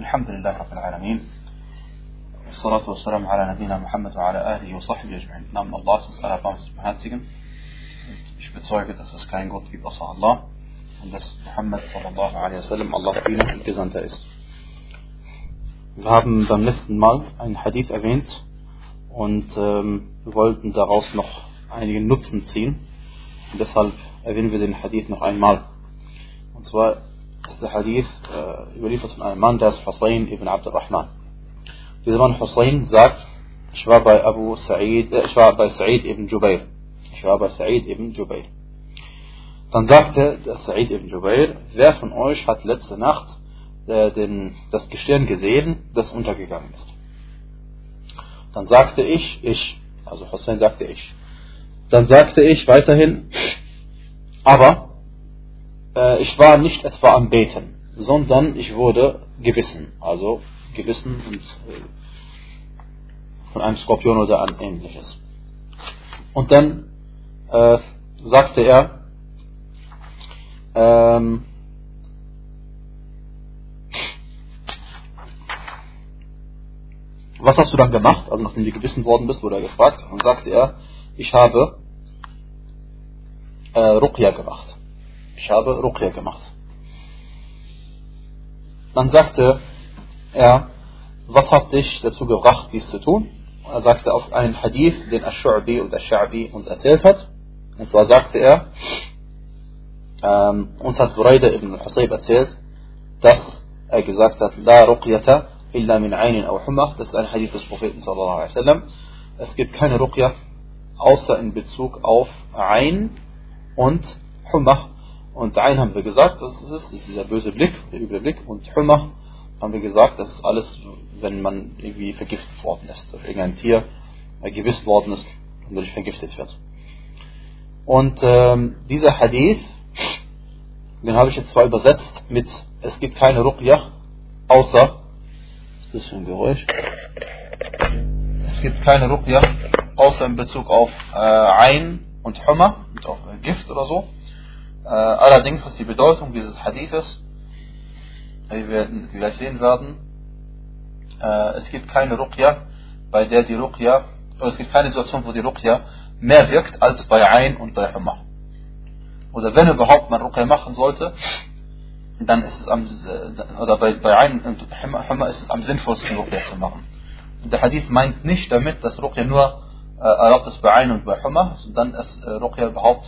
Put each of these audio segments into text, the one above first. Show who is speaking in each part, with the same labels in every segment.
Speaker 1: الحمد لله رب العالمين والصلاة والسلام على نبينا Muhammad وعلى آله وصحبه أجمعين Namen Allahs ist allerbarmst beherzigen und ich bezeuge, dass es keinen Gott gibt außer Allah und dass Muhammad sallallahu alaihi wasallam Allahs Diener und Gesandter ist. Wir haben beim letzten Mal einen Hadith erwähnt und ähm, wir wollten daraus noch einige Nutzen ziehen. Und deshalb erwähnen wir den Hadith noch einmal. Und zwar Hadith äh, überliefert von einem Mann, der ist Hussein ibn Abdurrahman. Dieser Mann Hussein sagt, ich war bei Abu Sa'id, ich war bei Sa'id ibn Jubair. Ich war bei Sa'id ibn Jubair. Dann sagte Sa'id ibn Jubair, wer von euch hat letzte Nacht äh, den, das Gestirn gesehen, das untergegangen ist? Dann sagte ich, ich, also Hussein sagte ich. Dann sagte ich weiterhin, aber äh, ich war nicht etwa am Beten, sondern ich wurde gewissen, also gewissen und äh, von einem Skorpion oder an ähnliches. Und dann äh, sagte er, ähm, was hast du dann gemacht? Also nachdem du gewissen worden bist, wurde er gefragt. Und sagte er, ich habe äh, Ruqya gemacht. Ich habe Ruqya gemacht. Dann sagte er, was hat dich dazu gebracht, dies zu tun? Er sagte auf einen Hadith, den Ash-Shu'bi und Ash-Sha'bi uns erzählt hat. Und zwar sagte er, ähm, uns hat Buraida ibn Husayb erzählt, dass er gesagt hat, La Ruqyata illa min aynin aw humma. Das ist ein Hadith des Propheten sallallahu alaihi wasallam. Es gibt keine Ruqya, außer in Bezug auf Ein und Humma. Und Ein haben wir gesagt, das ist, das ist dieser böse Blick, der üble Blick. Und Humma haben wir gesagt, das ist alles, wenn man irgendwie vergiftet worden ist, durch irgendein Tier äh, gewiss worden ist und dadurch vergiftet wird. Und ähm, dieser Hadith, den habe ich jetzt zwar übersetzt mit, es gibt keine Ruqya, außer, was ist das für ein Geräusch? Es gibt keine Ruqya, außer in Bezug auf äh, Ein und Humma, und auch äh, Gift oder so. Äh, allerdings ist die Bedeutung dieses Hadithes, wie wir gleich sehen werden, äh, es gibt keine Ruqya, bei der die Ruqya, es gibt keine Situation, wo die Ruqya mehr wirkt als bei Ein und bei Humma. Oder wenn überhaupt man Ruqya machen sollte, dann ist es am, oder bei, bei Ein und Humma ist es am sinnvollsten Ruqya zu machen. Und der Hadith meint nicht damit, dass Ruqya nur äh, erlaubt ist bei Ein und bei Humma, sondern dass äh, Ruqya überhaupt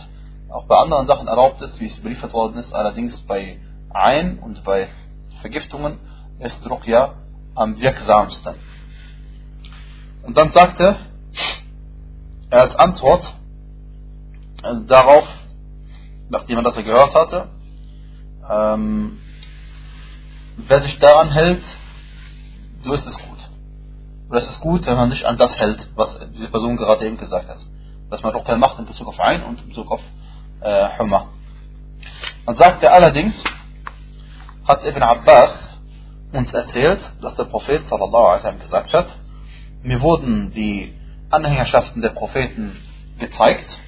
Speaker 1: auch bei anderen Sachen erlaubt ist, wie es beliefert worden ist, allerdings bei Ein und bei Vergiftungen ist Ruqya am wirksamsten. Und dann sagte er als Antwort äh, darauf, nachdem er das gehört hatte, ähm, wer sich daran hält, so ist es gut. Oder es ist gut, wenn man sich an das hält, was diese Person gerade eben gesagt hat. Was man Ruqya macht in Bezug auf Ein und in Bezug auf äh, Humma. Dann sagt er allerdings, hat Ibn Abbas uns erzählt, dass der Prophet sallallahu alaihi gesagt hat, mir wurden die Anhängerschaften der Propheten gezeigt,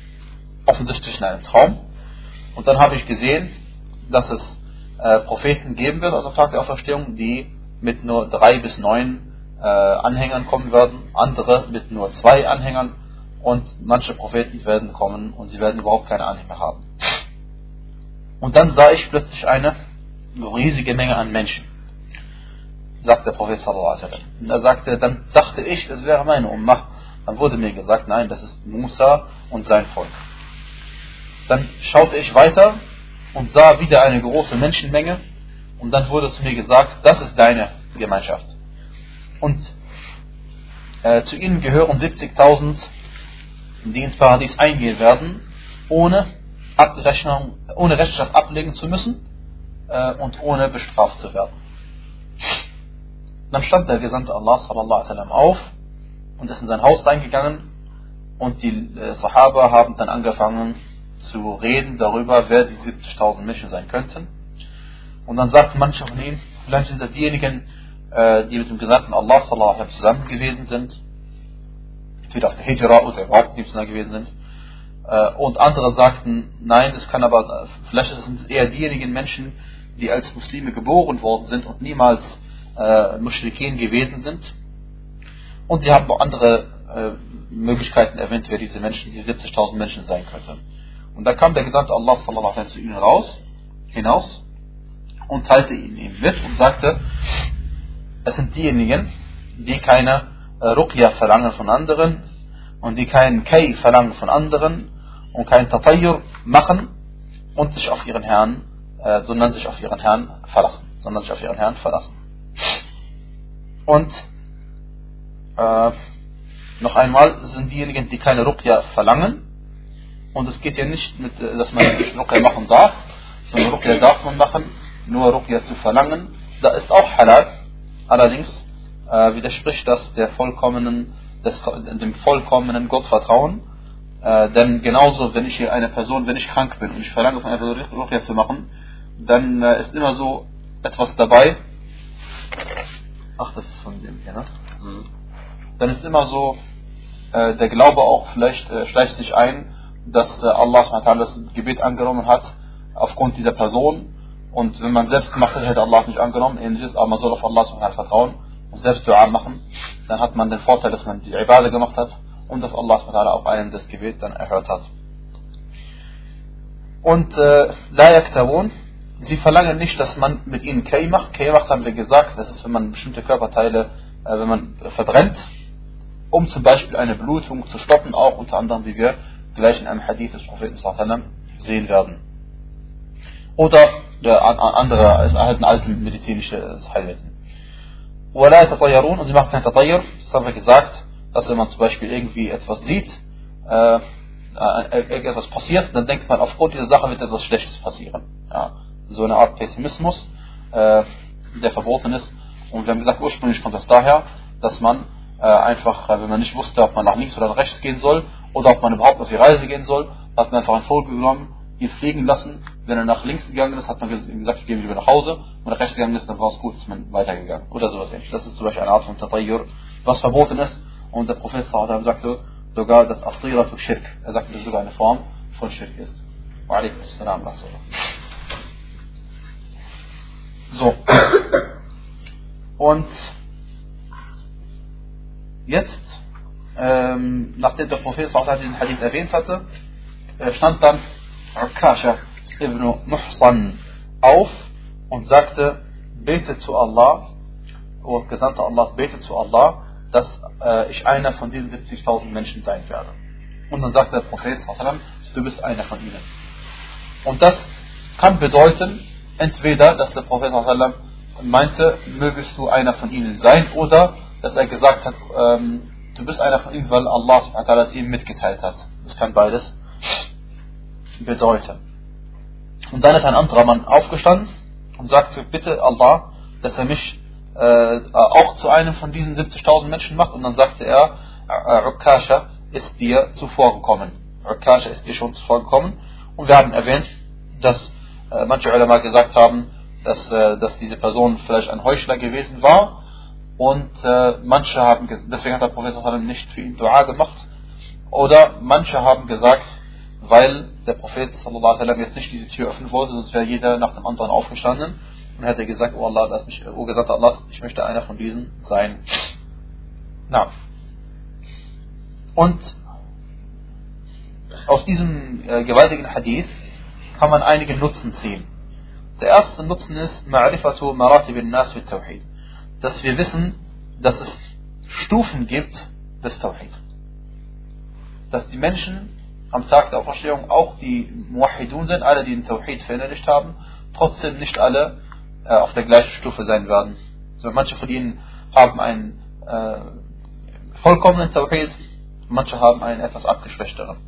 Speaker 1: offensichtlich in einem Traum. Und dann habe ich gesehen, dass es äh, Propheten geben wird, also Tag der Auferstehung, die mit nur drei bis neun äh, Anhängern kommen werden, andere mit nur zwei Anhängern und manche Propheten werden kommen und sie werden überhaupt keine Anhänger haben. Und dann sah ich plötzlich eine riesige Menge an Menschen, sagt der Prophet sallallahu alaihi wasallam. Und er sagte, dann dachte ich, das wäre meine Ummah. Dann wurde mir gesagt, nein, das ist Musa und sein Volk. Dann schaute ich weiter und sah wieder eine große Menschenmenge und dann wurde zu mir gesagt, das ist deine Gemeinschaft. Und äh, zu ihnen gehören 70.000, die ins Paradies eingehen werden, ohne Abrechnung, ohne Rechenschaft ablegen zu müssen äh, und ohne bestraft zu werden. Dann stand der Gesandte Allah sallallahu alaihi auf und ist in sein Haus reingegangen und die äh, Sahaba haben dann angefangen zu reden darüber, wer die 70.000 Menschen sein könnten. Und dann sagten manche von ihnen, vielleicht sind das diejenigen, äh, die mit dem Gesandten Allah sallallahu alaihi zusammen gewesen sind, entweder auf der Hijra oder überhaupt nicht zusammen gewesen sind. Äh, und andere sagten, nein, es kann aber, vielleicht sind es eher diejenigen Menschen, die als Muslime geboren worden sind und niemals äh, Mushrikin gewesen sind. Und sie haben auch andere äh, Möglichkeiten erwähnt, wer diese Menschen, diese 70.000 Menschen sein könnten. Und da kam der Gesandte Allah sallallahu alaihi zu ihnen raus, hinaus und teilte ihn ihm mit und sagte, es sind diejenigen, die keine Ruqya verlangen von anderen und die keinen Kay verlangen von anderen und kein Tatayyur machen und sich auf ihren Herrn, äh, sondern sich auf ihren Herrn verlassen, sondern sich auf ihren Herrn verlassen. Und äh, noch einmal sind diejenigen, die keine Ruqya verlangen, und es geht ja nicht mit, äh, dass man nicht Ruqya machen darf, sondern Ruqya darf man machen, nur Ruqya zu verlangen, da ist auch halal. Allerdings äh, widerspricht das der vollkommenen, des, dem vollkommenen Gottvertrauen. Äh, denn genauso, wenn ich hier eine Person, wenn ich krank bin und ich verlange von einer Person Ruqya zu machen, dann äh, ist immer so etwas dabei. Ach, das ist von dem hier, ne? Mhm. Dann ist immer so, äh, der Glaube auch vielleicht äh, schleicht sich ein, dass äh, Allah das Gebet angenommen hat aufgrund dieser Person. Und wenn man selbst gemacht hätte, hätte Allah nicht angenommen, ähnliches, aber man soll auf Allah vertrauen selbst Dua machen, dann hat man den Vorteil, dass man die Ibadah gemacht hat und dass Allah auch einen das Gebet dann erhört hat. Und äh, La yaktawun, sie verlangen nicht, dass man mit ihnen Kay macht. Kay macht, haben wir gesagt, das ist, wenn man bestimmte Körperteile, äh, wenn man verbrennt, um zum Beispiel eine Blutung zu stoppen, auch unter anderem, wie wir gleich in einem Hadith des Propheten sehen werden. Oder der andere, es erhalten alte medizinische Heilmittel. ولا يتطيرون und sie machen kein Tatayr. Das haben wir gesagt, dass wenn man zum Beispiel irgendwie etwas sieht, äh, äh, etwas passiert, dann denkt man, aufgrund dieser Sache wird etwas Schlechtes passieren. Ja, so eine Art Pessimismus, äh, der verboten ist. Und wir haben gesagt, ursprünglich kommt das daher, dass man äh, einfach, äh, wenn man nicht wusste, ob man nach links oder nach rechts gehen soll oder ob man überhaupt auf die Reise gehen soll, hat man einfach einen Vogel genommen, ihn fliegen lassen. wenn er nach links gegangen ist, hat man gesagt, ich gehe wieder nach Hause. Und nach rechts gegangen ist, dann war es gut, ist man weitergegangen. Oder sowas ähnliches. Das ist zum Beispiel eine Art von Tatayyur, was verboten ist. Und der Prophet sagte sogar, dass Atiratu Shirk, er sagte, dass es sogar eine Form von Shirk ist. Wa alaikum assalam. So. Und Jetzt, ähm, nachdem der Prophet diesen Hadith erwähnt hatte, äh, stand dann Ukasha ibn Muhsan auf und sagte, bete zu Allah, o Gesandter Allah, bete zu Allah, dass äh, ich einer von diesen 70.000 Menschen sein werde. Und dann sagte der Prophet, du bist einer von ihnen. Und das kann bedeuten, entweder, dass der Prophet meinte, mögest du einer von ihnen sein, oder dass er gesagt hat, ähm, du bist einer von ihnen, weil Allah es ihm mitgeteilt hat. Das kann beides bedeuten. Und dann ist ein anderer Mann aufgestanden und sagte, bitte Allah, dass er mich äh, auch zu einem von diesen 70.000 Menschen macht. Und dann sagte er, Ukasha ist dir zuvor gekommen. Ukasha ist dir schon zuvor gekommen. Und wir haben erwähnt, dass äh, manche Ulama gesagt haben, dass, äh, dass diese Person vielleicht ein Heuchler gewesen war und äh, manche haben, deswegen hat der Prophet nicht für ihn Dua gemacht. Oder manche haben gesagt, weil der Prophet jetzt nicht diese Tür öffnen wollte, sonst wäre jeder nach dem anderen aufgestanden und hätte gesagt, oh Allah, lass mich, oh gesagt Allah, ich möchte einer von diesen sein. Na. Und aus diesem äh, gewaltigen Hadith kann man einige Nutzen ziehen. Der erste Nutzen ist Ma'rifatu Maratib nas mit Tawhid dass wir wissen, dass es Stufen gibt des Tawhid. Dass die Menschen am Tag der Auferstehung auch die Muwahidun sind, alle, die den Tawhid verinnerlicht haben, trotzdem nicht alle äh, auf der gleichen Stufe sein werden. So, manche von ihnen haben einen äh, vollkommenen Tawhid, manche haben einen etwas abgeschwächteren.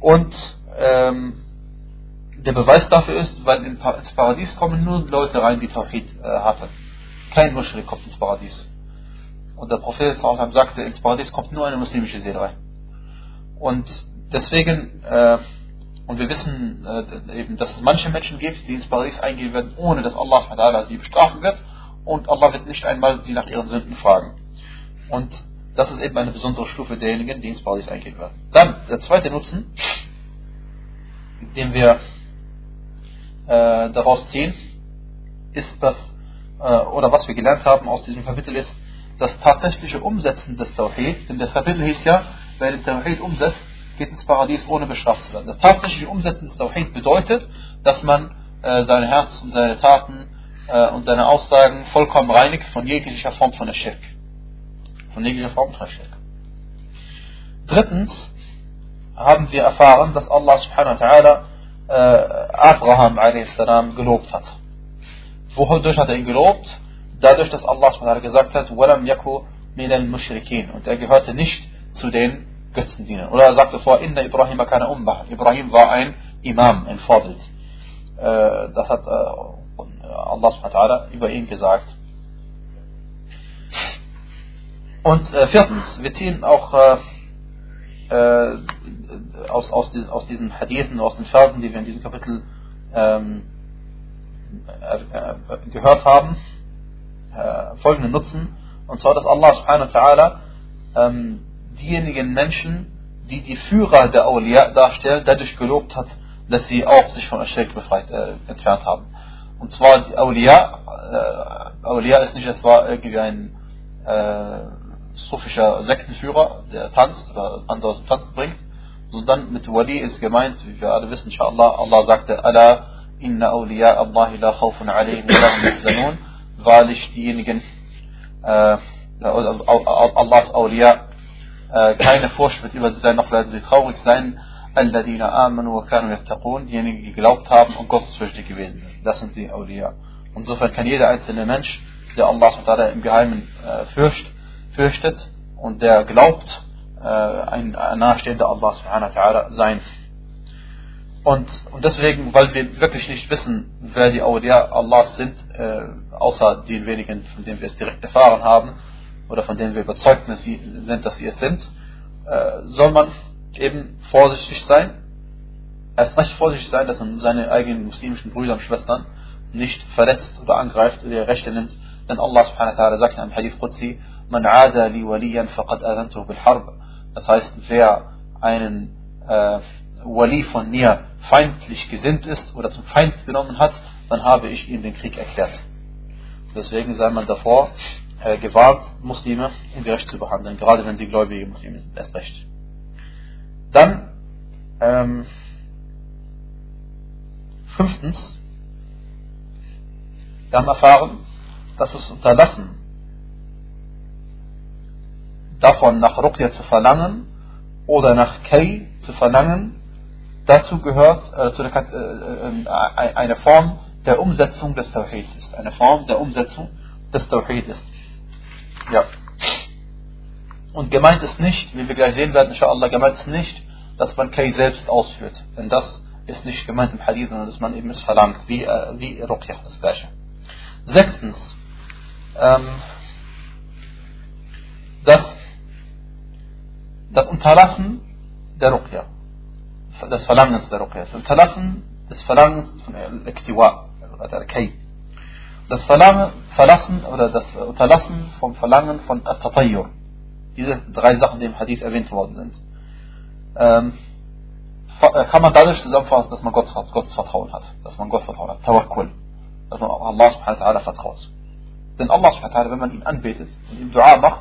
Speaker 1: Und ähm, der Beweis dafür ist, weil ins Paradies kommen nur Leute rein, die Tawhid äh, hatten. Kein Muschrik kommt ins Paradies. Und der Prophet sagte, ins Paradies kommt nur eine muslimische Seele rein. Und deswegen, äh, und wir wissen äh, eben, dass es manche Menschen gibt, die ins Paradies eingehen werden, ohne dass Allah sie bestrafen wird. Und Allah wird nicht einmal sie nach ihren Sünden fragen. Und das ist eben eine besondere Stufe derjenigen, die ins Paradies eingehen werden. Dann, der zweite Nutzen, den wir äh, daraus ziehen, ist, dass äh, oder was wir gelernt haben aus diesem Kapitel ist, das tatsächliche Umsetzen des Tawhid, denn das Kapitel hieß ja, wer den Tawhid umsetzt, geht ins Paradies ohne bestraft zu werden. Das tatsächliche Umsetzen des Tawhid bedeutet, dass man äh, sein Herz und seine Taten äh, und seine Aussagen vollkommen reinigt von jeglicher Form von der Schirk. Von jeglicher Form von der Schirk. Drittens haben wir erfahren, dass Allah subhanahu wa ta'ala äh, Abraham a.s. gelobt hat. Wodurch hat er ihn gelobt? Dadurch, dass Allah subhanahu wa ta'ala gesagt hat, وَلَمْ يَكُوا مِنَ الْمُشْرِكِينَ Und er gehörte nicht zu den Götzendienern. Oder er sagte vor, Inna Ibrahim kana Ummah. Ibrahim war ein Imam, ein Vorbild. Äh, das hat äh, Allah über ihn gesagt. Und äh, viertens, wir ziehen auch aus, aus, diesen, aus diesen Hadithen, aus den Versen, die wir in diesem Kapitel ähm, äh, gehört haben, folgenden Nutzen. Und zwar, dass Allah subhanahu wa ta'ala ähm, diejenigen Menschen, die die Führer der Awliya darstellen, dadurch gelobt hat, dass sie auch sich von Aschirk befreit, äh, entfernt haben. Und zwar die Awliya, äh, Awliya ist nicht etwa irgendwie ein äh, sufischer Sektenführer, der tanzt oder andere Tanzen bringt, sondern mit Wali ist gemeint, wie wir alle wissen, inshallah, Allah sagte, Allah, inna awliya Allahi la khawfun alayhim wa wahrlich diejenigen, äh, Allahs Awliya, äh, keine Furcht wird über sie sein, noch werden sie traurig sein. Alladina amanu wa kanu yattaqun, diejenigen, die geglaubt haben und gottesfürchtig gewesen sind. Das sind die Aulia. Insofern kann jeder einzelne Mensch, der Allah im Geheimen äh, fürcht, fürchtet und der glaubt, äh, ein nahestehender Allah sein. Und, und deswegen, weil wir wirklich nicht wissen, wer die Aulia Allahs sind, außer den wenigen, von denen wir es direkt erfahren haben, oder von denen wir überzeugt sind, dass sie es sind, äh, soll man eben vorsichtig sein. Erst recht vorsichtig sein, dass man seine eigenen muslimischen Brüder und Schwestern nicht verletzt oder angreift oder ihre Rechte nimmt. Denn Allah subhanahu wa ta'ala sagt in einem Hadith Qudsi, Man aada li waliyan faqad adantuhu bil harb. Das heißt, wer einen äh, Wali von mir feindlich gesinnt ist oder zum Feind genommen hat, dann habe ich ihm den Krieg erklärt. Deswegen sei man davor äh, gewarnt, Muslime ungerecht zu behandeln, gerade wenn sie gläubige Muslime sind, erst recht. Dann, ähm, fünftens, wir haben erfahren, dass es unterlassen, davon nach Ruqya zu verlangen oder nach Kay zu verlangen, dazu gehört äh, zu der, äh, äh, eine Form der Umsetzung des Tawhid ist. Eine Form der Umsetzung des Tawhid ist. Ja. Und gemeint ist nicht, wie wir gleich sehen werden, inshallah, gemeint ist nicht, dass man Kay selbst ausführt. Denn das ist nicht gemeint im Hadith, sondern dass man eben es verlangt, wie, äh, wie Ruqya, das Gleiche. Sechstens, ähm, das, das Unterlassen der Ruqya, des Verlangens der Ruqya, das Unterlassen des Verlangens von Al-Iktiwa, oder Al-Kay. Das Verlangen, Verlassen oder das Unterlassen vom Verlangen von At-Tatayyur. Diese drei Sachen, die im Hadith erwähnt worden sind. Ähm, äh, kann man dadurch zusammenfassen, dass man Gott, Gottes Vertrauen hat. Dass man Gott vertrauen hat. Tawakkul. Dass man Allah subhanahu wa ta'ala vertraut. Denn Allah subhanahu wa ta'ala, wenn man ihn anbetet und ihm Dua macht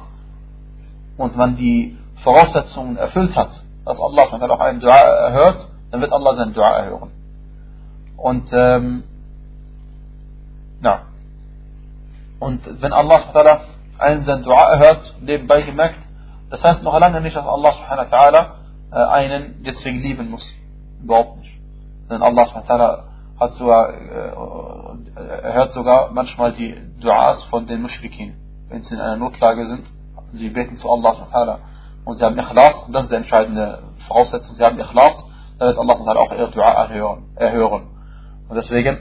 Speaker 1: und man die Voraussetzungen erfüllt hat, dass Allah subhanahu wa ta'ala auch einen Dua erhört, dann wird Allah seinen Dua erhören. Und ähm, ja, und wenn Allah einen sein Dua erhört, nebenbei gemerkt, das heißt noch lange nicht, dass Allah äh, einen deswegen lieben muss. Überhaupt nicht. Denn Allah subhanahu hat sogar, äh, hört sogar manchmal die Duas von den Mushrikin, wenn sie in einer Notlage sind. Sie beten zu Allah und sie haben Ikhlas, und das ist die entscheidende Voraussetzung, sie haben Ikhlas, dann wird Allah auch ihr Dua erhören. Und deswegen,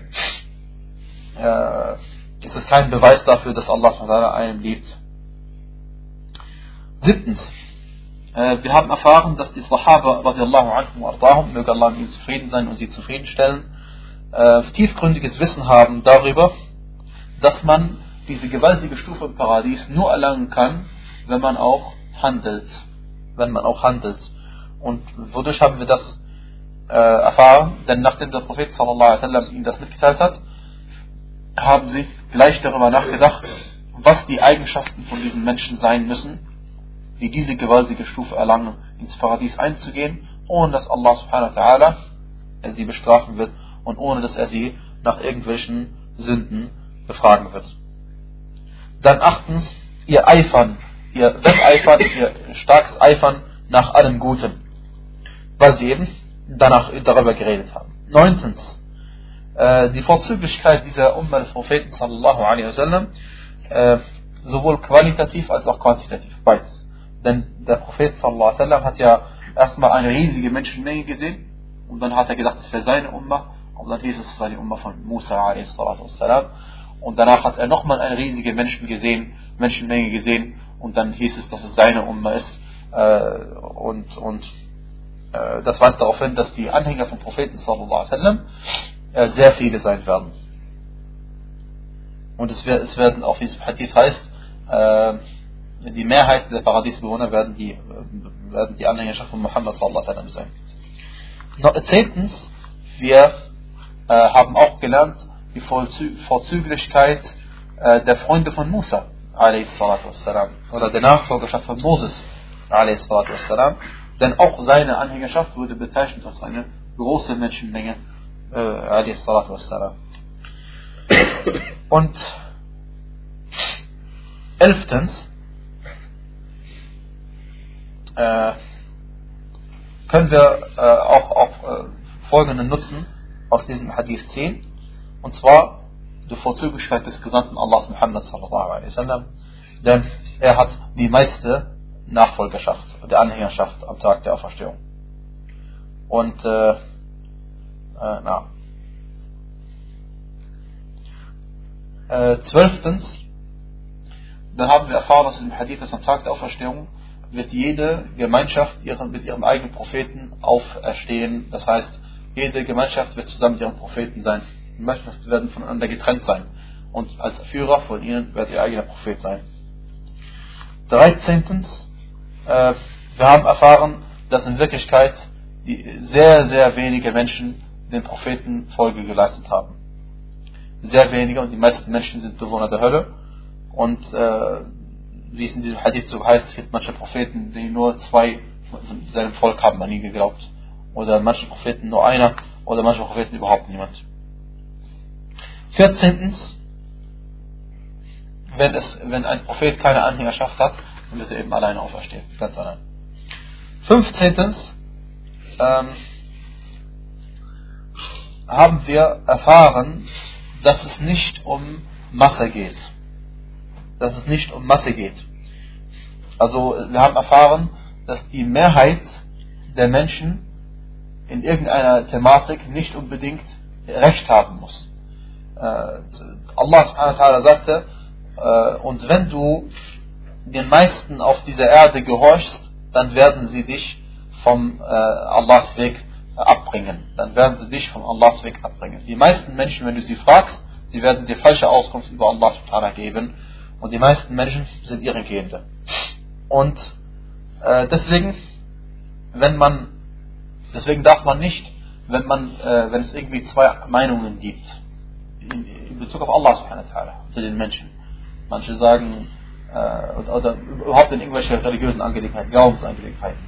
Speaker 1: äh, ist es kein Beweis dafür, dass Allah einen liebt. Siebtens, äh, wir haben erfahren, dass die Sahaba radiallahu anhum ardahum, möge Allah mit ihnen zufrieden sein und sie zufriedenstellen, äh, tiefgründiges Wissen haben darüber, dass man diese gewaltige Stufe im Paradies nur erlangen kann, wenn man auch handelt. Wenn man auch handelt. Und wodurch haben wir das äh, erfahren? Denn nachdem der Prophet sallallahu alaihi wasallam ihnen das mitgeteilt hat, haben sie gleich darüber nachgedacht, was die Eigenschaften von diesen Menschen sein müssen, die diese gewaltige Stufe erlangen, ins Paradies einzugehen, ohne dass Allah subhanahu wa ta'ala sie bestrafen wird und ohne dass er sie nach irgendwelchen Sünden befragen wird. Dann achtens, ihr Eifern, ihr Wetteifern, ihr starkes Eifern nach allem Guten, weil sie eben danach darüber geredet haben. Neuntens, die Vorzüglichkeit dieser Umma des Propheten sallallahu alaihi wasallam, äh, sowohl qualitativ als auch quantitativ, beides. Denn der Prophet sallallahu alaihi wasallam hat ja erstmal eine riesige Menschenmenge gesehen und dann hat er gedacht, es wäre seine Umma und dann hieß es, es war die Umma von Musa alaihi wassalam und danach hat er nochmal eine riesige Menschen gesehen, Menschenmenge gesehen und dann hieß es, dass es seine Umma ist äh, und, und äh, das weist darauf hin, dass die Anhänger vom Propheten sallallahu alaihi wasallam äh, sehr viele sein werden. Und es, werden auch, wie es im Hadith heißt, äh, die Mehrheit der Paradiesbewohner werden die, äh, werden die Anhängerschaft von Muhammad wasallam sein. Zehntens, wir äh, haben auch gelernt, die Vorzüglichkeit äh, der Freunde von Musa oder der Nachfolgerschaft von Moses denn auch seine Anhängerschaft wurde bezeichnet als eine große Menschenmenge äh, und elftens äh, können wir äh, auch, auch äh, folgenden nutzen aus diesem Hadith 10 und zwar die Vorzüglichkeit des Gesandten Allahs Muhammad sallallahu alaihi wasallam, denn er hat die meiste Nachfolgerschaft, der Anhängerschaft am Tag der Auferstehung. Und äh, äh, na. Äh, zwölftens, dann haben wir erfahren, dass im Hadith, dass am Tag der Auferstehung wird jede Gemeinschaft ihren, mit ihrem eigenen Propheten auferstehen. Das heißt, jede Gemeinschaft wird zusammen mit ihrem Propheten sein. Die Gemeinschaft werden voneinander getrennt sein. Und als Führer von ihnen wird ihr eigener Prophet sein. 13. Äh, wir haben erfahren, dass in Wirklichkeit sehr, sehr wenige Menschen den Propheten Folge geleistet haben. Sehr wenige und die meisten Menschen sind Bewohner der Hölle. Und äh, wie es in diesem Hadith so heißt, es gibt manche Propheten, die nur zwei von seinem Volk haben an ihn geglaubt. Oder manche Propheten nur einer oder manche Propheten überhaupt niemand. 14. Wenn, es, wenn ein Prophet keine Anhängerschaft hat, dann wird er eben alleine auferstehen. Ganz allein. 15. Ähm, haben wir erfahren, dass es nicht um Masse geht. Dass es nicht um Masse geht. Also wir haben erfahren, dass die Mehrheit der Menschen in irgendeiner Thematik nicht unbedingt Recht haben muss. Äh, Allah subhanahu wa ta'ala sagte, äh, und wenn du den meisten auf dieser Erde gehorchst, dann werden sie dich vom äh, Allahs Weg abbringen. Dann werden sie dich vom Allahs Weg abbringen. Die meisten Menschen, wenn du sie fragst, sie werden dir falsche Auskunft über Allah subhanahu geben. Und die meisten Menschen sind Irregehende. Und äh, deswegen, wenn man, deswegen darf man nicht, wenn man, äh, wenn es irgendwie zwei Meinungen gibt, in, in Bezug auf Allah subhanahu zu den Menschen. Manche sagen, äh, oder überhaupt in irgendwelche religiösen Angelegenheiten, Glaubensangelegenheiten,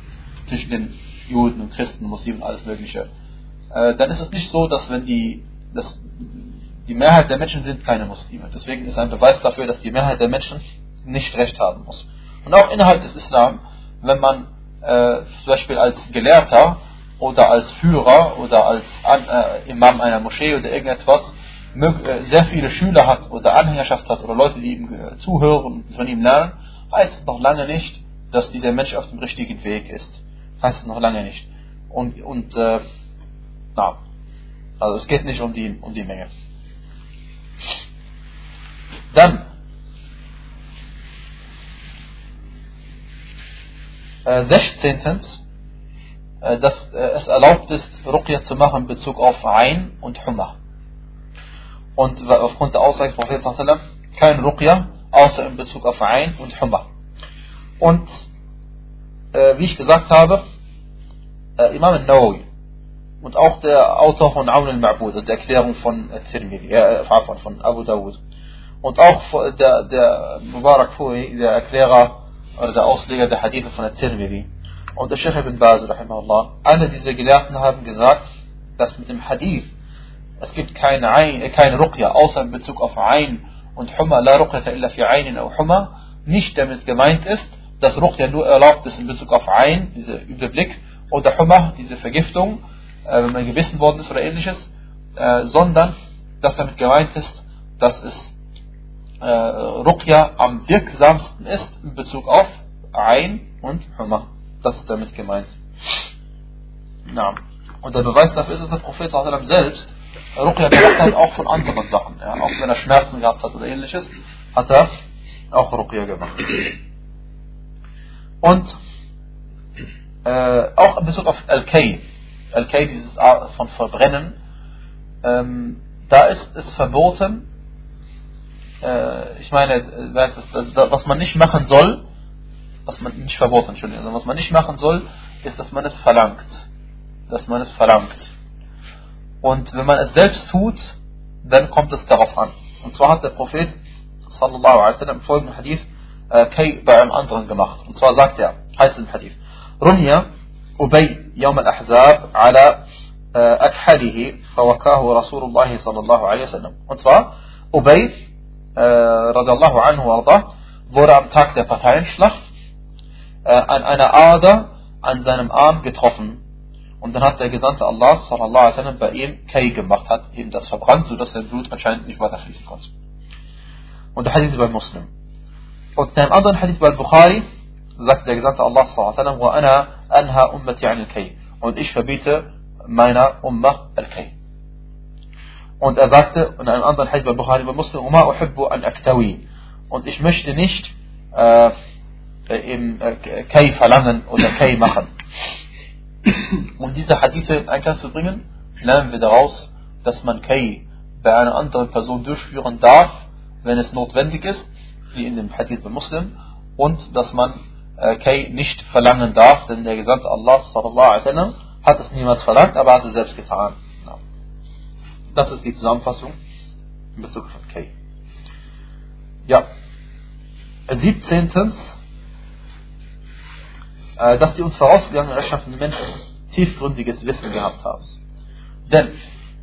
Speaker 1: zwischen den Juden und Christen, Muslimen, alles Mögliche, äh, dann ist es nicht so, dass wenn die, dass die Mehrheit der Menschen sind keine Muslime. Deswegen ist ein Beweis dafür, dass die Mehrheit der Menschen nicht recht haben muss. Und auch innerhalb des Islam, wenn man äh, zum Beispiel als Gelehrter oder als Führer oder als äh, Imam einer Moschee oder irgendetwas äh, sehr viele Schüler hat oder Anhängerschaft hat oder Leute, die ihm zuhören und von ihm lernen, heißt es noch lange nicht, dass dieser Mensch auf dem richtigen Weg ist. Heißt es noch lange nicht. Und, und äh, na, also es geht nicht um die, um die Menge. Dann, äh, 16. Äh, dass äh, es erlaubt ist, Ruqya zu machen in Bezug auf Ein und Humma und aufgrund der Aussage des Propheten kein Ruqya, außer in Bezug auf Ein und Humma. Und äh, wie ich gesagt habe, äh, Imam al-Nawawi, und auch der Autor von Aun al-Ma'bud, der Erklärung von Tirmidhi, äh, von Abu Dawud. Und auch der, der Mubarak Fui, der Erklärer oder der Ausleger der Hadithe von der Tirmidhi. Und der Sheikh ibn Baz, rahimahullah, einer dieser Gelehrten haben gesagt, dass mit dem Hadith, es gibt keine, Ein, keine Ruqya, außer in Bezug auf Ein und Humma, la Ruqyata illa fi Ainin au Humma, nicht damit gemeint ist, dass Ruqya nur erlaubt ist in Bezug auf Ein, dieser Überblick, oder Humma, diese Vergiftung, äh, wenn man gewissen worden ist oder ähnliches, äh, sondern dass damit gemeint ist, dass es äh, Ruqya am wirksamsten ist in Bezug auf Ein und Humma. Das ist damit gemeint. Na. Und der Beweis dafür ist, dass der Prophet selbst Ruqya gemacht hat, auch von anderen Sachen. Ja. Auch wenn er Schmerzen gehabt hat oder ähnliches, hat er auch Ruqya gemacht. Und äh, auch in Bezug auf Al-Kay, Al-Kay, dieses Art von Verbrennen, ähm, da ist es verboten, äh, ich meine, weiß es, was man nicht machen soll, was man nicht verboten, also was man nicht machen soll, ist, dass man es verlangt. Dass man es verlangt. Und wenn man es selbst tut, dann kommt es darauf an. Und zwar hat der Prophet sallallahu alaihi wasallam im folgenden Hadith äh, Kay bei einem anderen gemacht. Und zwar sagt er, heißt im Hadith, رمي أبي يوم الأحزاب على أكحله فوكاه رسول الله صلى الله عليه وسلم. Und zwar, Ubay, äh, radiallahu anhu, wurde am Tag der Parteienschlacht äh, an einer Ader an seinem Arm getroffen. Und dann hat der Gesandte Allah sallallahu alaihi wasallam bei ihm Kay gemacht, hat ihm das verbrannt, sodass sein Blut anscheinend nicht weiter fließen konnte. Und der Hadith bei Muslim. Und in einem anderen Hadith bei Bukhari sagt der Gesandte Allah sallallahu wa anha ummati an al-kay. Und ich verbiete meiner Ummah al-kay. Und er sagte in einem anderen Hadith bei Bukhari bei Muslim, Uma uhibbu an aktawi. Und ich möchte nicht äh, äh im äh, Kay verlangen oder Kay machen. Um diese Hadithe in Einklang zu bringen, lernen wir daraus, dass man Kay bei einer anderen Person durchführen darf, wenn es notwendig ist, wie in dem Hadith bei Muslim, und dass man Kay nicht verlangen darf, denn der Gesandte Allah wasallam hat es niemals verlangt, aber hat es selbst getan. Das ist die Zusammenfassung in Bezug auf Kay. Ja. 17 äh, dass die uns vorausgegangenen rechtschaffenden Menschen tiefgründiges Wissen gehabt haben. Denn,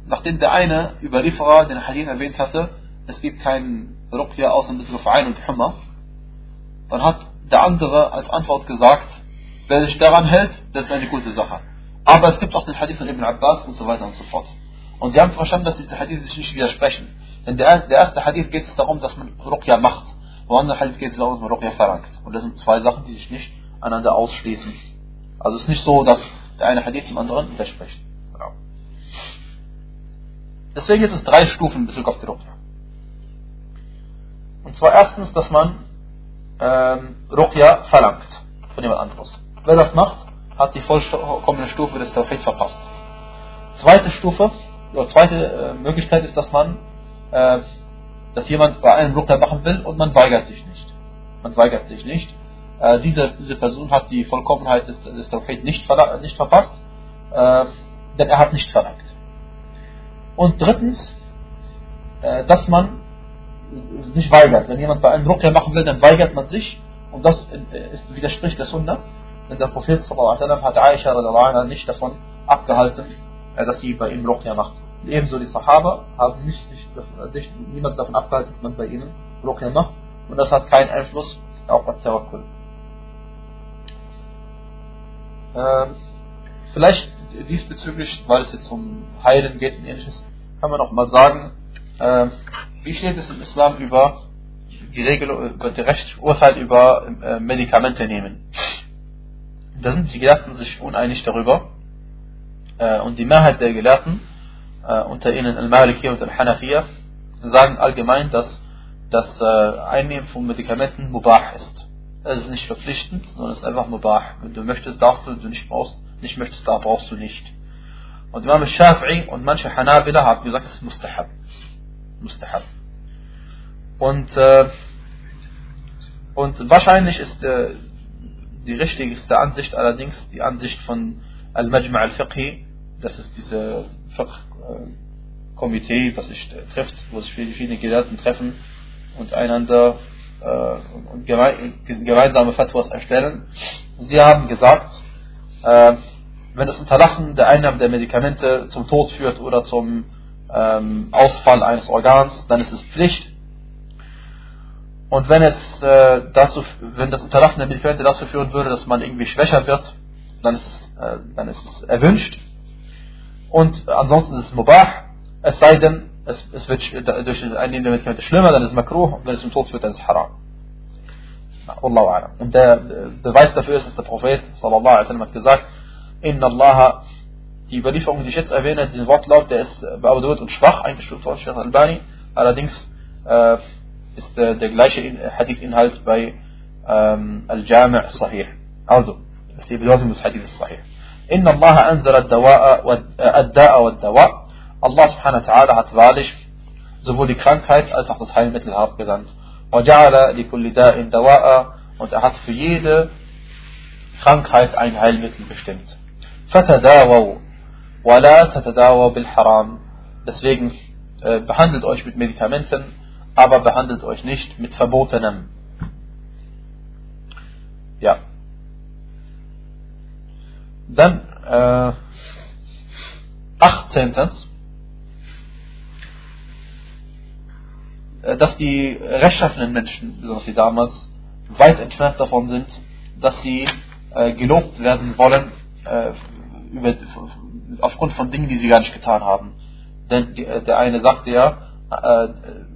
Speaker 1: nachdem der eine Überlieferer den Hadith erwähnt hatte, es gibt keinen Ruqya außer ein bisschen auf Ein und Hummer, dann hat der andere als Antwort gesagt, wer sich daran hält, das ist eine gute Sache. Aber es gibt auch den Hadith von Ibn Abbas und so weiter und so fort. Und sie haben verstanden, dass diese Hadith sich nicht widersprechen. Denn der, der erste Hadith geht es darum, dass man Ruqya macht. Im anderen Hadith geht es darum, dass man Ruqya verlangt. Und das sind zwei Sachen, die sich nicht einander ausschließen. Also es ist nicht so, dass der eine Hadith dem anderen widerspricht. Genau. Deswegen gibt es drei Stufen in Bezug auf die Ruqya. Und zwar erstens, dass man ähm, Ruqya verlangt von jemand anderes. Wer das macht, hat die vollkommene Stufe des Tawhid verpasst. Zweite Stufe, oder zweite äh, Möglichkeit ist, dass man, äh, dass jemand bei einem Ruqya machen will und man weigert sich nicht. Man weigert sich nicht äh, diese, diese Person hat die Vollkommenheit des, des Tawhid nicht, nicht verpasst, äh, denn er hat nicht verlangt. Und drittens, äh, dass man sich weigert. Wenn jemand bei einem Ruqya machen will, dann weigert man sich und das ist, widerspricht der Sunna. Denn der Prophet hat Aisha nicht davon abgehalten, äh, dass sie bei ihm Ruqya macht. Ebenso die Sahaba haben nicht, nicht, nicht, niemand davon abgehalten, dass man bei ihnen Ruqya macht. Und das hat keinen Einfluss auf das Tawakkul. Ähm, vielleicht diesbezüglich, weil es jetzt um Heilen geht und ähnliches, kann man auch mal sagen, äh, wie steht es im Islam über die Regel, über die Rechtsurteil über äh, Medikamente nehmen? Da sind die Gelehrten sich uneinig darüber. Äh, und die Mehrheit der Gelehrten, äh, unter ihnen Al-Maliki und Al-Hanafiya, sagen allgemein, dass das äh, Einnehmen von Medikamenten mubah ist. Es ist nicht verpflichtend, sondern es ist einfach mubah. Wenn du möchtest, darfst du, wenn du nicht brauchst, nicht möchtest, da brauchst du nicht. Und Imam Shafi'i und manche Hanabila haben gesagt, es ist mustahab. Mustahab. Und, äh, und wahrscheinlich ist äh, die richtigste Ansicht allerdings die Ansicht von Al-Majma' al-Fiqhi das ist diese Komitee, was sich trifft, wo sich verschiedene Gelehrten treffen und einander äh, und gemeinsame Fatwas erstellen. Sie haben gesagt, äh, wenn das Unterlassen der Einnahme der Medikamente zum Tod führt oder zum ähm, Ausfall eines Organs, dann ist es Pflicht. Und wenn es äh, dazu, wenn das Unterlassen der Medikamente dazu führen würde, dass man irgendwie schwächer wird, dann ist es, äh, dann ist es erwünscht. Und ansonsten ist es mubah, es sei denn, es, es wird durch das Einnehmen der Medikamente schlimmer, dann ist es makruh, und wenn es zum Tod führt, dann ist es haram. Und der Beweis dafür ist, dass der Prophet sallallahu alaihi wasallam hat gesagt, Inna Allah, die Überlieferung, die ich jetzt erwähne, diesen Wortlaut, der ist beabdut und schwach, eigentlich von Sheikh Albani, allerdings äh, ist äh, der gleiche Hadith-Inhalt bei ähm, Al-Jami' Sahih. Also, das ist die Bedeutung des Hadiths Sahih. Inna Allah anzala ad-da'a wa ad-dawa. Allah subhanahu wa ta'ala hat wahrlich sowohl die Krankheit als auch das Heilmittel herabgesandt. وجعل لكل داء دواء und er hat für jede Krankheit ein Heilmittel bestimmt. فتداووا ولا تتداووا بالحرام deswegen äh, behandelt euch mit Medikamenten aber behandelt euch nicht mit Verbotenem ja dann äh, 18. Äh, dass die rechtschaffenen Menschen, besonders die damals, weit entfernt davon sind, dass sie äh, gelobt werden wollen äh, über, aufgrund von Dingen, die sie gar nicht getan haben. Denn die, äh, der eine sagte ja, äh,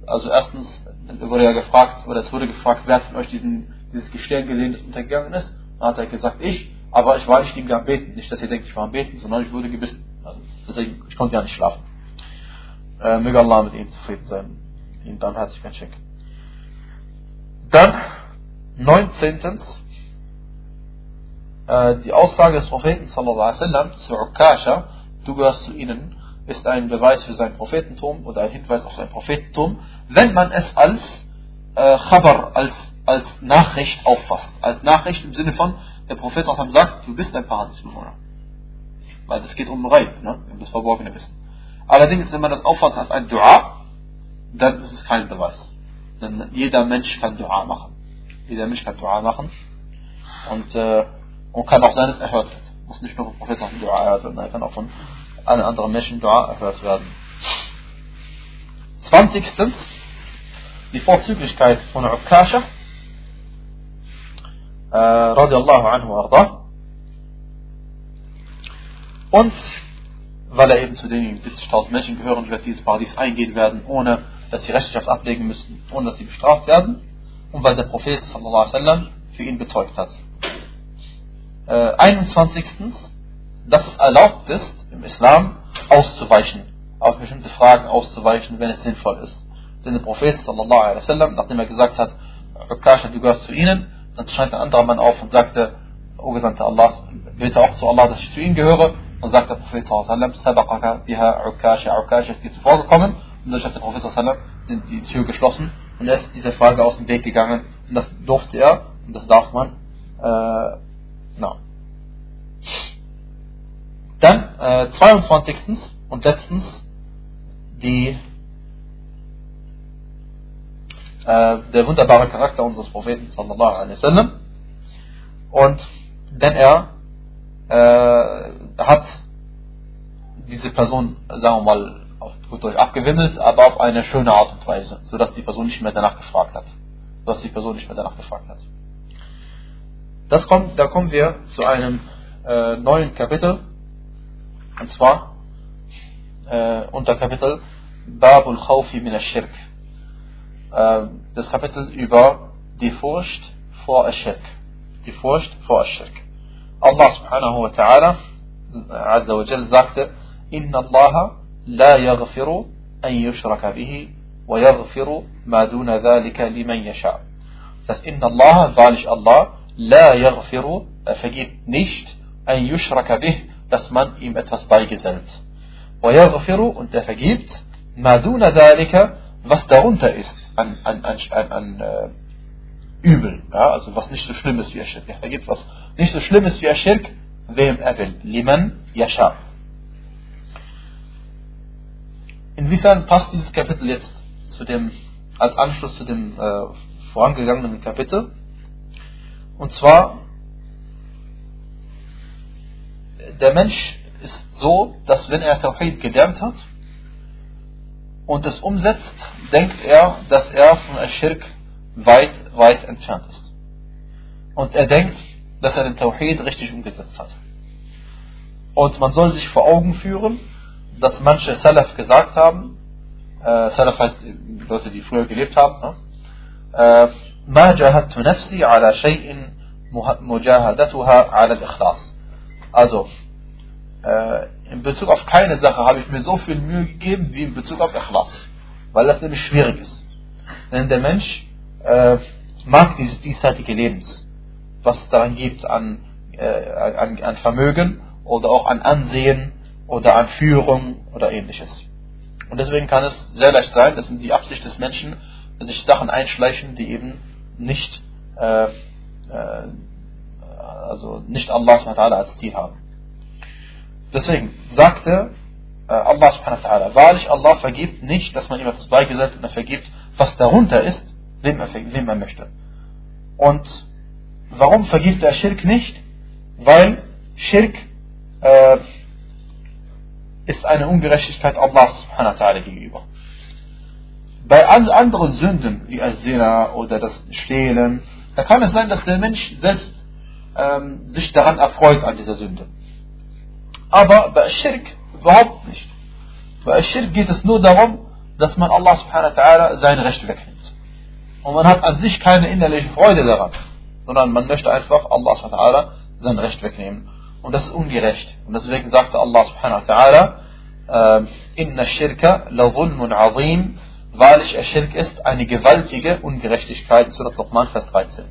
Speaker 1: also erstens wurde ja gefragt, oder es wurde gefragt, wer hat von euch diesen, dieses Gestirn gesehen, das untergegangen ist? Dann hat er gesagt, ich, aber ich war nicht ihm am Beten. Nicht, dass ihr denkt, ich war am Beten, sondern ich wurde gebissen. Also, deswegen, ich konnte ja nicht schlafen. Äh, möge Allah mit ihm zufrieden sein. Ihnen dann herzlichen Dank. Dann, 19. Äh, die Aussage des Propheten wasallam zu Ukasha, du gehörst zu ihnen, ist ein Beweis für sein Prophetentum oder ein Hinweis auf sein Prophetentum, wenn man es als äh, Khabar, als, als Nachricht auffasst. Als Nachricht im Sinne von, der Prophet sagt, du bist ein Paradiesbewohner. Weil es geht um Reib, ne? um das verborgene Wissen. Allerdings, wenn man das auffasst als ein Dua, dann ist es kein Beweis. Denn jeder Mensch kann Dua machen. Jeder Mensch kann Dua machen. Und, äh, und kann auch sein, dass erhört wird. Muss nicht nur vom Prophet sagen, Dua erhört werden, er kann auch von allen anderen Menschen Dua erhört werden. Zwanzigstens, die Vorzüglichkeit von Ukasha, äh, radiallahu anhu arda. Und weil er eben zu den 70.000 Menschen gehören wird, die ins Paradies eingehen werden, ohne dass sie Rechenschaft ablegen müssen, ohne dass sie bestraft werden. Und weil der Prophet sallallahu sallam, für ihn bezeugt hat. Äh, 21. Dass es erlaubt ist, im Islam auszuweichen, auf bestimmte Fragen auszuweichen, wenn es sinnvoll ist. Denn der Prophet sallallahu alaihi wasallam, nachdem er gesagt hat, Ukasha, du gehörst zu ihnen, dann stand ein anderer Mann auf und sagte, O Gesandter Allah, bitte auch zu Allah, dass ich zu ihnen gehöre. Und sagt der Prophet sallallahu biha Ukasha, Ukasha ist dir zuvor gekommen. Und dadurch hat der Prophet die Tür geschlossen und er ist dieser Frage aus dem Weg gegangen. Und das durfte er und das darf man. Äh, no. Dann äh, 22. und letztens die äh, der wunderbare Charakter unseres Propheten sallallahu alaihi wasallam und denn er äh, hat diese Person, sagen wir mal, auf gut Deutsch abgewimmelt, aber auf eine schöne Art und Weise, sodass die Person nicht mehr danach gefragt hat. Sodass die Person nicht mehr danach gefragt hat. Das kommt, da kommen wir zu einem äh, neuen Kapitel, und zwar äh, unter Kapitel Babul Khawfi min al-Shirk. Äh, das Kapitel über die Furcht vor al-Shirk. Die Furcht vor al-Shirk. Allah subhanahu wa ta'ala Azza wa Jal sagte, Inna Allah لا يغفر أن يشرك به ويغفر ما دون ذلك لمن يشاء. Das Inna Allah, wahrlich Allah, la yaghfiru, er vergibt nicht, ein yushraka bih, dass man ihm etwas beigesellt. Wa yaghfiru, und er vergibt, ma duna dhalika, was darunter ist, an, an, an, an, äh, Übel, ja, also was nicht so schlimm ist wie er Schirk. Er vergibt was nicht so schlimm ist wie er Schirk, wem er will. Liman yasha. inwiefern passt dieses Kapitel jetzt zu dem, als Anschluss zu dem äh, vorangegangenen Kapitel? Und zwar, der Mensch ist so, dass wenn er Tawhid gelernt hat und es umsetzt, denkt er, dass er von Ashirk weit, weit entfernt ist. Und er denkt, dass er den Tawhid richtig umgesetzt hat. Und man soll sich vor Augen führen, dass manche Salaf gesagt haben, äh, Salaf heißt Leute, die früher gelebt haben, ne? äh, ما جاهدت نفسي على شيء مجاهدتها على الإخلاص. Also, äh, in Bezug auf keine Sache habe ich mir so viel Mühe gegeben wie in Bezug auf Ikhlas. Weil das nämlich schwierig ist. Denn der Mensch äh, mag dieses diesseitige Lebens, was es daran gibt an, äh, an, an Vermögen oder auch an Ansehen oder an Führung oder ähnliches. Und deswegen kann es sehr leicht sein, dass in die Absicht des Menschen sich Sachen einschleichen, die eben nicht, äh, äh, also nicht Allah als Ziel haben. Deswegen sagte äh, Allah subhanahu wahrlich Allah vergibt nicht, dass man ihm etwas beigesetzt und er vergibt, was darunter ist, wem er, wem er möchte. Und warum vergibt er Schirk nicht? Weil Schirk äh, ist eine Ungerechtigkeit Allah subhanahu gegenüber. Bei anderen Sünden, wie Azina oder das Stehlen, da kann es sein, dass der Mensch selbst ähm, sich daran erfreut an dieser Sünde. Aber bei Schirk überhaupt nicht. Bei Schirk geht es nur darum, dass man Allah subhanahu wa ta'ala sein Recht wegnimmt. Und man hat an sich keine innerliche Freude daran, sondern man möchte einfach Allah subhanahu wa ta'ala sein Recht wegnehmen. Und das ist ungerecht. Und deswegen sagte Allah subhanahu wa ta'ala, shirka la dhulmun azim, wahrlich er Schirk ist eine gewaltige Ungerechtigkeit, Surat Luqman, Vers 13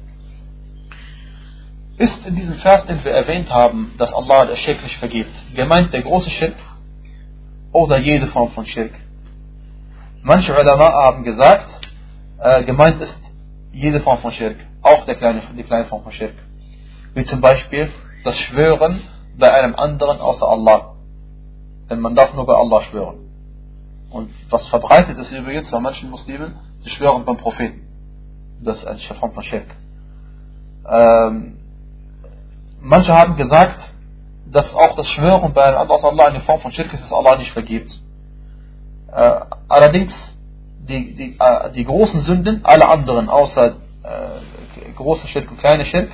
Speaker 1: ist in diesem Vers, den wir erwähnt haben, dass Allah der Schirk nicht vergibt, gemeint der große Schirk oder jede Form von Schirk? Manche Ulama haben gesagt, äh, gemeint ist jede Form von Schirk, auch der kleine, die kleine Form von Schirk. Wie zum Beispiel das Schwören bei einem anderen außer Allah. Denn man darf nur bei Allah schwören. Und was verbreitet ist übrigens bei manchen Muslimen, sie schwören beim Propheten. Das ist eine Form von Schirk. Ähm, Manche haben gesagt, dass auch das Schwören bei Allah eine Form von Schirk ist, dass Allah nicht vergibt. Äh, allerdings, die, die, äh, die großen Sünden, alle anderen außer äh, große Schirk und kleine Schirk,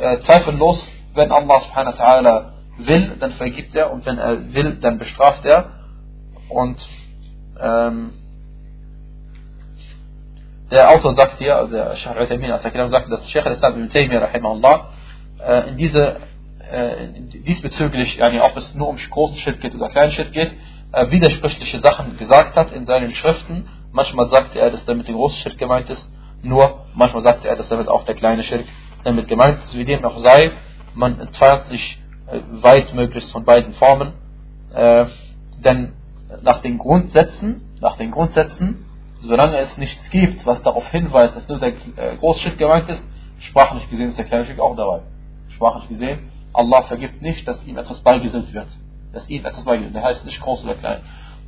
Speaker 1: äh, zweifellos, wenn Allah subhanahu wa ta'ala will, dann vergibt er und wenn er will, dann bestraft er. Und ähm, der Autor sagt hier, der Sheikh Uthaymin sagt, dass Sheikh al-Islam ibn Taymiyyah rahimahullah äh, in diese, äh, diesbezüglich, yani ob es nur um großen Schritt geht oder kleinen Schritt geht, äh, widersprüchliche Sachen gesagt hat in seinen Schriften. Manchmal sagte er, dass damit der große Schritt gemeint ist, nur manchmal sagte er, dass damit auch der kleine Schritt damit gemeint ist. Wie dem auch sei, man entfernt sich äh, weit möglichst von beiden Formen, denn nach den Grundsätzen, nach den Grundsätzen, solange es nichts gibt, was darauf hinweist, dass nur der äh, große Schritt gemeint ist, sprachlich gesehen ist der kleine Schritt auch dabei sprachlich gesehen, Allah vergibt nicht, dass ihm etwas beigesetzt wird. Dass ihm etwas beigesetzt wird. Der heißt nicht groß oder klein.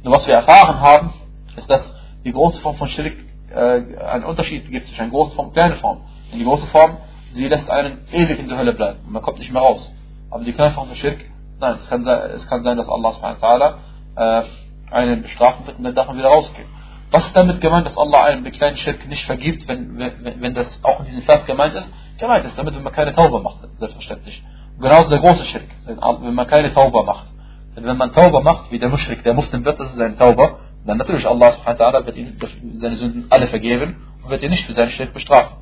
Speaker 1: Nur was wir erfahren haben, ist, dass die große Form von Schirk äh, einen Unterschied gibt zwischen einer großen Form und kleinen Form. In die große Form, sie lässt einen ewig in der Hölle bleiben. Und man kommt nicht mehr raus. Aber die kleine Form von Schirk, nein, es kann, sein, es kann sein, dass Allah subhanahu äh, einen bestrafen wird und dann darf man wieder rausgehen. Was ist damit gemeint, dass Allah einen kleinen Schirk nicht vergibt, wenn, wenn, wenn das auch in diesem Vers gemeint ist? gemeint ist damit, wenn man keine Tauber macht, selbstverständlich. Genauso der große Schritt, wenn man keine Tauber macht. Denn wenn man Tauber macht, wie der Muschrik, der Muslim wird, das ist ein Tauber, dann natürlich Allah subhanahu wird ihm seine Sünden alle vergeben und wird ihn nicht für seinen Schritt bestrafen.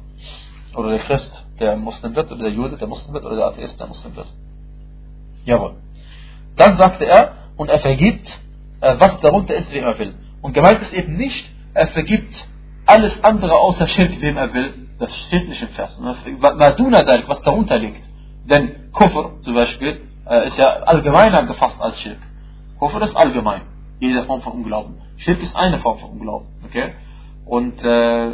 Speaker 1: Oder der Christ, der Muslim wird, oder der Jude, der Muslim wird, oder der Atheist, der Muslim wird. Jawohl. Dann sagte er, und er vergibt, was darunter ist, wem er will. Und gemeint ist eben nicht, er vergibt alles andere außer Schirk, wem er will, das steht nicht im Vers. Was darunter liegt. Denn Kufr zum Beispiel äh, ist ja allgemeiner gefasst als Schirk. Kufr ist allgemein. Jede Form von Unglauben. Schirk ist eine Form von Unglauben. Okay? Und äh,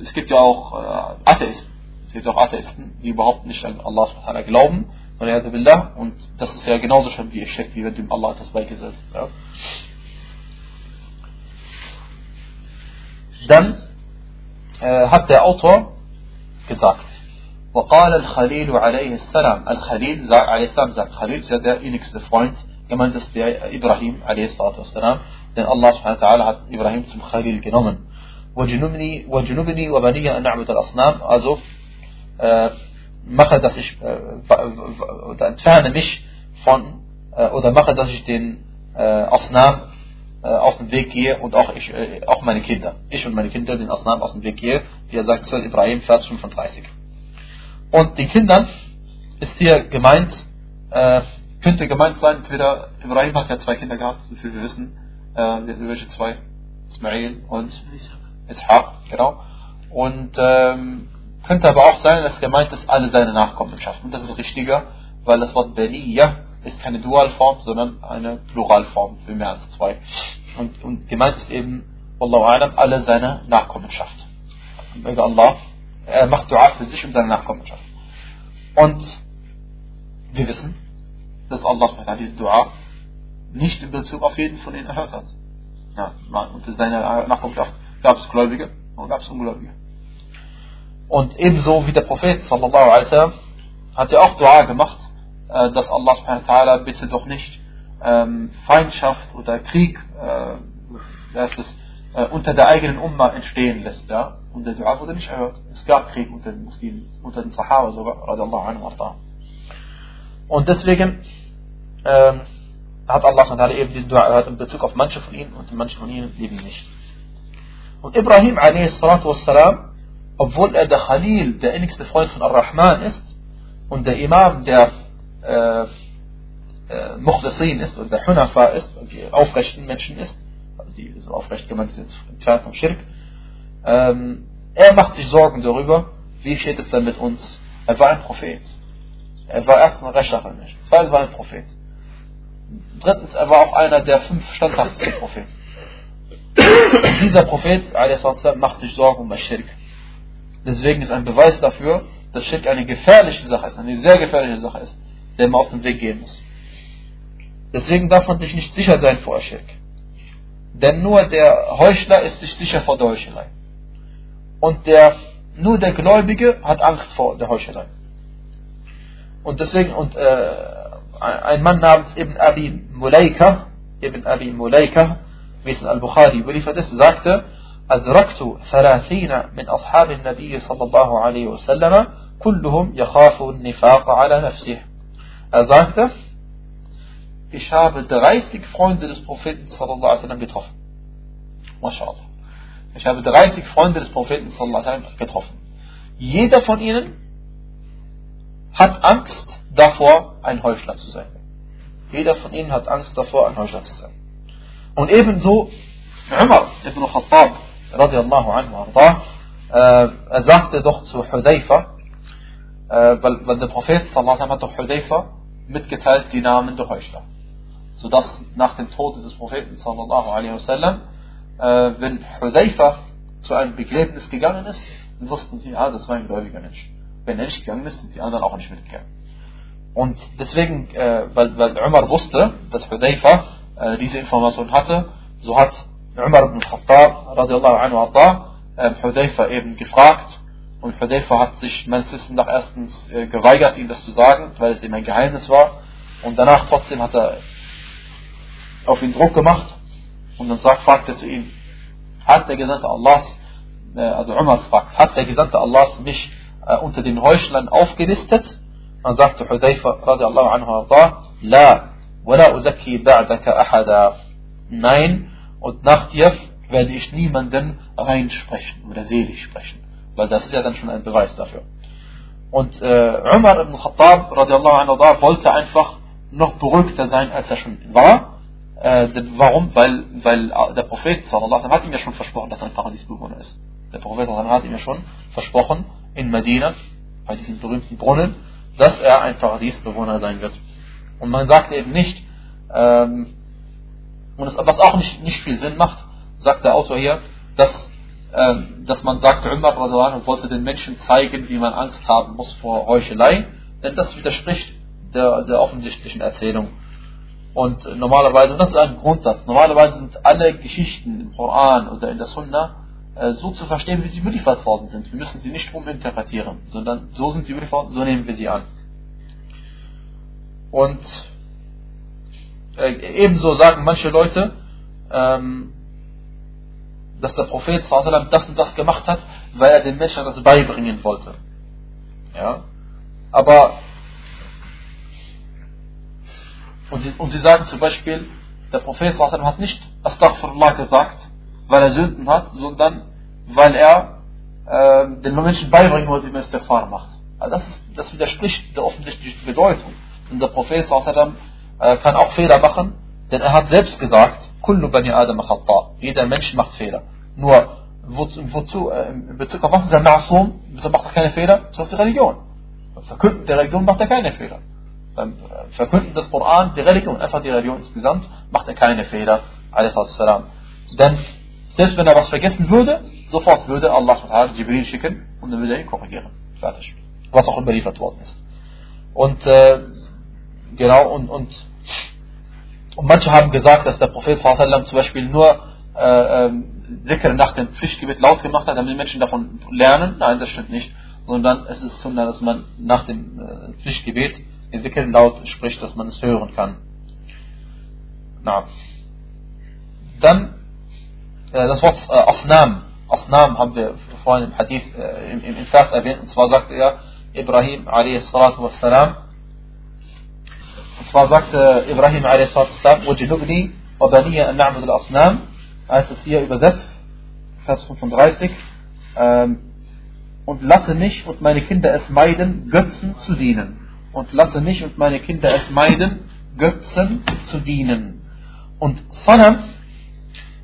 Speaker 1: es gibt ja auch äh, Atheisten. Es gibt auch Atheisten, die überhaupt nicht an Allah subhanahu glauben. Und das ist ja genauso schon wie Schirk, wie wenn dem Allah etwas beigesetzt. Ja? dann äh, hat der Autor gesagt, وقال الخليل عليه السلام الخليل عليه السلام sagt Khalil ist ja der innigste Freund gemeint ist der Ibrahim عليه الصلاة والسلام denn Allah subhanahu wa ta'ala hat Ibrahim zum Khalil genommen وجنبني وجنبني وبني أن نعبد الأصنام also äh, mache dass ich äh, oder entferne mich von äh, oder mache dass ich den äh, Asnam äh, aus dem Weg gehe und auch ich, äh, auch meine Kinder. Ich und meine Kinder den Asnam aus dem Weg gehe, wie er sagt, Surah Ibrahim, Vers 35. Und den Kindern ist hier gemeint, äh, könnte gemeint sein, entweder Ibrahim hat ja zwei Kinder gehabt, so viel wir wissen, welche zwei? Ismail und Ishaq, genau. Und ähm, könnte aber auch sein, dass gemeint ist, alle seine Nachkommenschaft. Und das ist richtiger, weil das Wort Beniya ist keine Dualform, sondern eine Pluralform für mehr als zwei. Und, und gemeint ist eben, Wallahu alam, alle seine Nachkommenschaft. Möge Allah, er macht Dua für sich und seine Nachkommenschaft. Und wir wissen, dass Allah diese Dua nicht in Bezug auf jeden von ihnen erhört hat. Ja, unter seiner Nachkommenschaft gab es Gläubige und gab es Ungläubige. Und ebenso wie der Prophet sallallahu alaihi wasallam hat er auch Dua gemacht äh, dass Allah subhanahu wa ta'ala bitte doch nicht ähm, Feindschaft oder Krieg äh, äh, unter der eigenen Umma entstehen lässt. Ja? Und der Dua wurde nicht erhört. Es gab Krieg unter den Muslimen, unter den Sahaba sogar, anhu Und deswegen ähm, hat Allah subhanahu eben diesen Dua erhört in Bezug auf manche von ihnen und manche von ihnen eben nicht. Und Ibrahim a.s., obwohl er der Khalil, der innigste Freund von Ar-Rahman ist, und der Imam der äh, äh, Mukhlisin ist und der Hunafa ist und die aufrechten Menschen ist, also die so aufrecht gemeint sind, entfernt vom Schirk, ähm, er macht sich Sorgen darüber, wie steht es denn mit uns? Er war ein Prophet. Er war erstens ein rechtschaffener Mensch. Zweitens war er ein Prophet. Drittens, er war auch einer der fünf standhaftesten Propheten. Dieser Prophet, macht sich Sorgen um das Schirk. Deswegen ist ein Beweis dafür, dass Schirk eine gefährliche Sache ist, eine sehr gefährliche Sache ist der man aus dem Weg gehen muss. Deswegen darf man sich nicht sicher sein vor Schirk. Denn nur der Heuchler ist sich sicher vor der Heuchelei. Und der, nur der Gläubige hat Angst vor der Heuchelei. Und deswegen, und äh, ein Mann namens Ibn Abi Mulaika, Ibn Abi Mulaika, wie es in Al-Bukhari überliefert ist, sagte, أدركت ثلاثين من أصحاب النبي صلى الله عليه وسلم كلهم يخاف النفاق على نفسه Er sagte, ich habe 30 Freunde des Propheten sallallahu alaihi wasallam getroffen. MashaAllah. Ich habe 30 Freunde des Propheten sallallahu alaihi wasallam getroffen. Jeder von ihnen hat Angst davor, ein Heuchler zu sein. Jeder von ihnen hat Angst davor, ein Heuchler zu sein. Und ebenso Umar ibn Khattab radiallahu anhu arda, äh, er sagte doch zu Hudayfa, äh, weil, weil der Prophet sallallahu hat doch Hudayfa mitgeteilt die Namen der Heuchler. Sodass nach dem Tod des Propheten sallallahu alaihi wasallam, äh, wenn Hudayfa zu einem Begräbnis gegangen ist, dann wussten sie, ja, das war ein gläubiger Mensch. Wenn er nicht gegangen ist, sind die anderen auch nicht mitgegangen. Und deswegen, weil, weil Umar wusste, dass Hudayfa diese Information hatte, so hat Umar ibn Khattab radiallahu anhu äh, Hudayfa eben gefragt, und Hudayfa hat sich meines Wissens nach erstens äh, geweigert, ihm das zu sagen, weil es ihm ein Geheimnis war. Und danach trotzdem hat er auf ihn Druck gemacht. Und dann sagt, fragt er zu ihm, hat der Gesandte Allahs, äh, also Umar fragt, hat der Gesandte Allahs mich äh, unter den Heuchlern aufgelistet? Dann sagte Hudayfa, radiallahu anhu, La, wala uzaki ba'daka ahada. Nein, und nach dir werde ich niemanden reinsprechen oder selig sprechen. Weil das ist ja dann schon ein Beweis dafür. Und äh, Umar ibn Khattab radiallahu anhu wollte einfach noch beruhigter sein, als er schon war. Äh, warum? Weil, weil der Prophet sallallahu hat ihm ja schon versprochen, dass er ein Paradiesbewohner ist. Der Prophet hat ihm ja schon versprochen in Medina, bei diesem berühmten Brunnen, dass er ein Paradiesbewohner sein wird. Und man sagt eben nicht, ähm, und es, was auch nicht, nicht viel Sinn macht, sagt der Autor hier, dass ähm, dass man sagt, Umar wollte den Menschen zeigen, wie man Angst haben muss vor Heuchelei, denn das widerspricht der, der offensichtlichen Erzählung. Und normalerweise, und das ist ein Grundsatz, normalerweise sind alle Geschichten im Koran oder in der Sunna, äh, so zu verstehen, wie sie überliefert worden sind. Wir müssen sie nicht uminterpretieren, sondern so sind sie überliefert, so nehmen wir sie an. Und äh, ebenso sagen manche Leute, ähm, dass der Prophet das und das gemacht hat, weil er den Menschen das beibringen wollte. Ja? Aber und sie, und sie sagen zum Beispiel, der Prophet hat nicht Astaghfirullah gesagt, weil er Sünden hat, sondern weil er äh, den Menschen beibringen wollte, wie man Istighfar macht. Also das, das widerspricht der offensichtlichen Bedeutung. Und der Prophet äh, kann auch Fehler machen, denn er hat selbst gesagt, Kullu bani Adam. Jeder Mensch macht Fehler. Nur, wozu, wozu äh, in Bezug auf was ist er Ma'asum? Wieso macht er keine Fehler? Ist die Religion. Beim Verkünden der Religion macht er keine Fehler. Beim äh, Verkünden des Koran, die Religion, einfach die Religion insgesamt, macht er keine Fehler. Denn selbst wenn er was vergessen würde, sofort würde Allah Jibril schicken und dann würde er ihn korrigieren. Fertig. Was auch überliefert worden ist. Und äh, genau, und, und, und manche haben gesagt, dass der Prophet zum Beispiel nur äh, äh, nach dem Pflichtgebet laut gemacht hat, damit die Menschen davon lernen. Nein, das stimmt nicht. Sondern es ist so, dass man nach dem äh, Pflichtgebet den Dhikr laut spricht, dass man es hören kann. Na. Dann äh, das Wort äh, Asnam. Asnam haben wir vorhin im Hadith, äh, im, im Vers erwähnt. Und zwar sagte er, Ibrahim a.s Und zwar sagte Ibrahim a.s. وَجِنُبْنِي وَبَنِيَ أَنْ نَعْبُدُ الْأَصْنَامِ heißt es hier übersetzt, Vers 35, ähm, und lasse mich und meine Kinder es meiden, Götzen zu dienen. Und lasse mich und meine Kinder es meiden, Götzen zu dienen. Und Sanam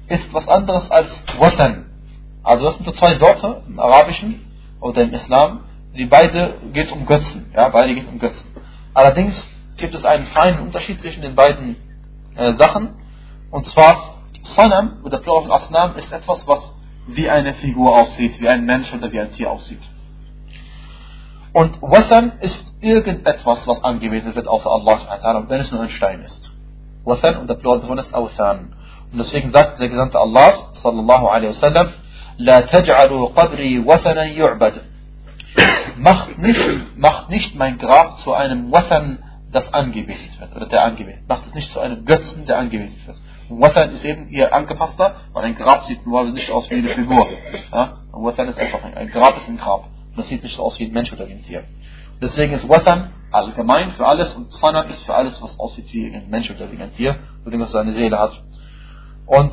Speaker 1: ist was anderes als Watan. Also das sind so zwei Wörter im Arabischen oder im Islam, die beide geht um Götzen. Ja, beide geht um Götzen. Allerdings gibt es einen feinen Unterschied zwischen den beiden äh, Sachen. Und zwar, Sonam der Plural von Asnam ist etwas, was wie eine Figur aussieht, wie ein Mensch oder wie ein Tier aussieht. Und Watham ist irgendetwas, was angewiesen wird, außer Allah subhanahu wa wenn es nur ein Stein ist. Watham und der Plural davon ist Awthan. Und deswegen sagt der Gesandte Allah sallallahu alaihi wasallam, La taj'alu qadri wathanan yu'bad. Macht nicht, macht nicht mein Grab zu einem Wathan, das angebetet wird oder der angebetet. Macht es nicht zu einem Götzen, der angebetet wird. Und Watan ist eben ihr angepasster, weil ein Grab sieht normalerweise nicht aus wie eine Figur. Ja? Und Watan ist einfach ein, ein Grab ist ein Grab. Und das sieht nicht so aus wie ein Mensch oder wie ein Tier. Deswegen ist Watan allgemein für alles und Zanat ist für alles, was aussieht wie ein Mensch oder wie ein Tier, oder was seine Seele hat. Und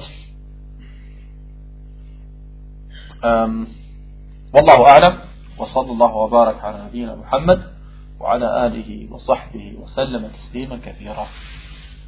Speaker 1: ähm, Wallahu A'lam wa sallallahu wa barak ala nabiyyina Muhammad وعلى آله وصحبه وسلم تسليما كثيرا.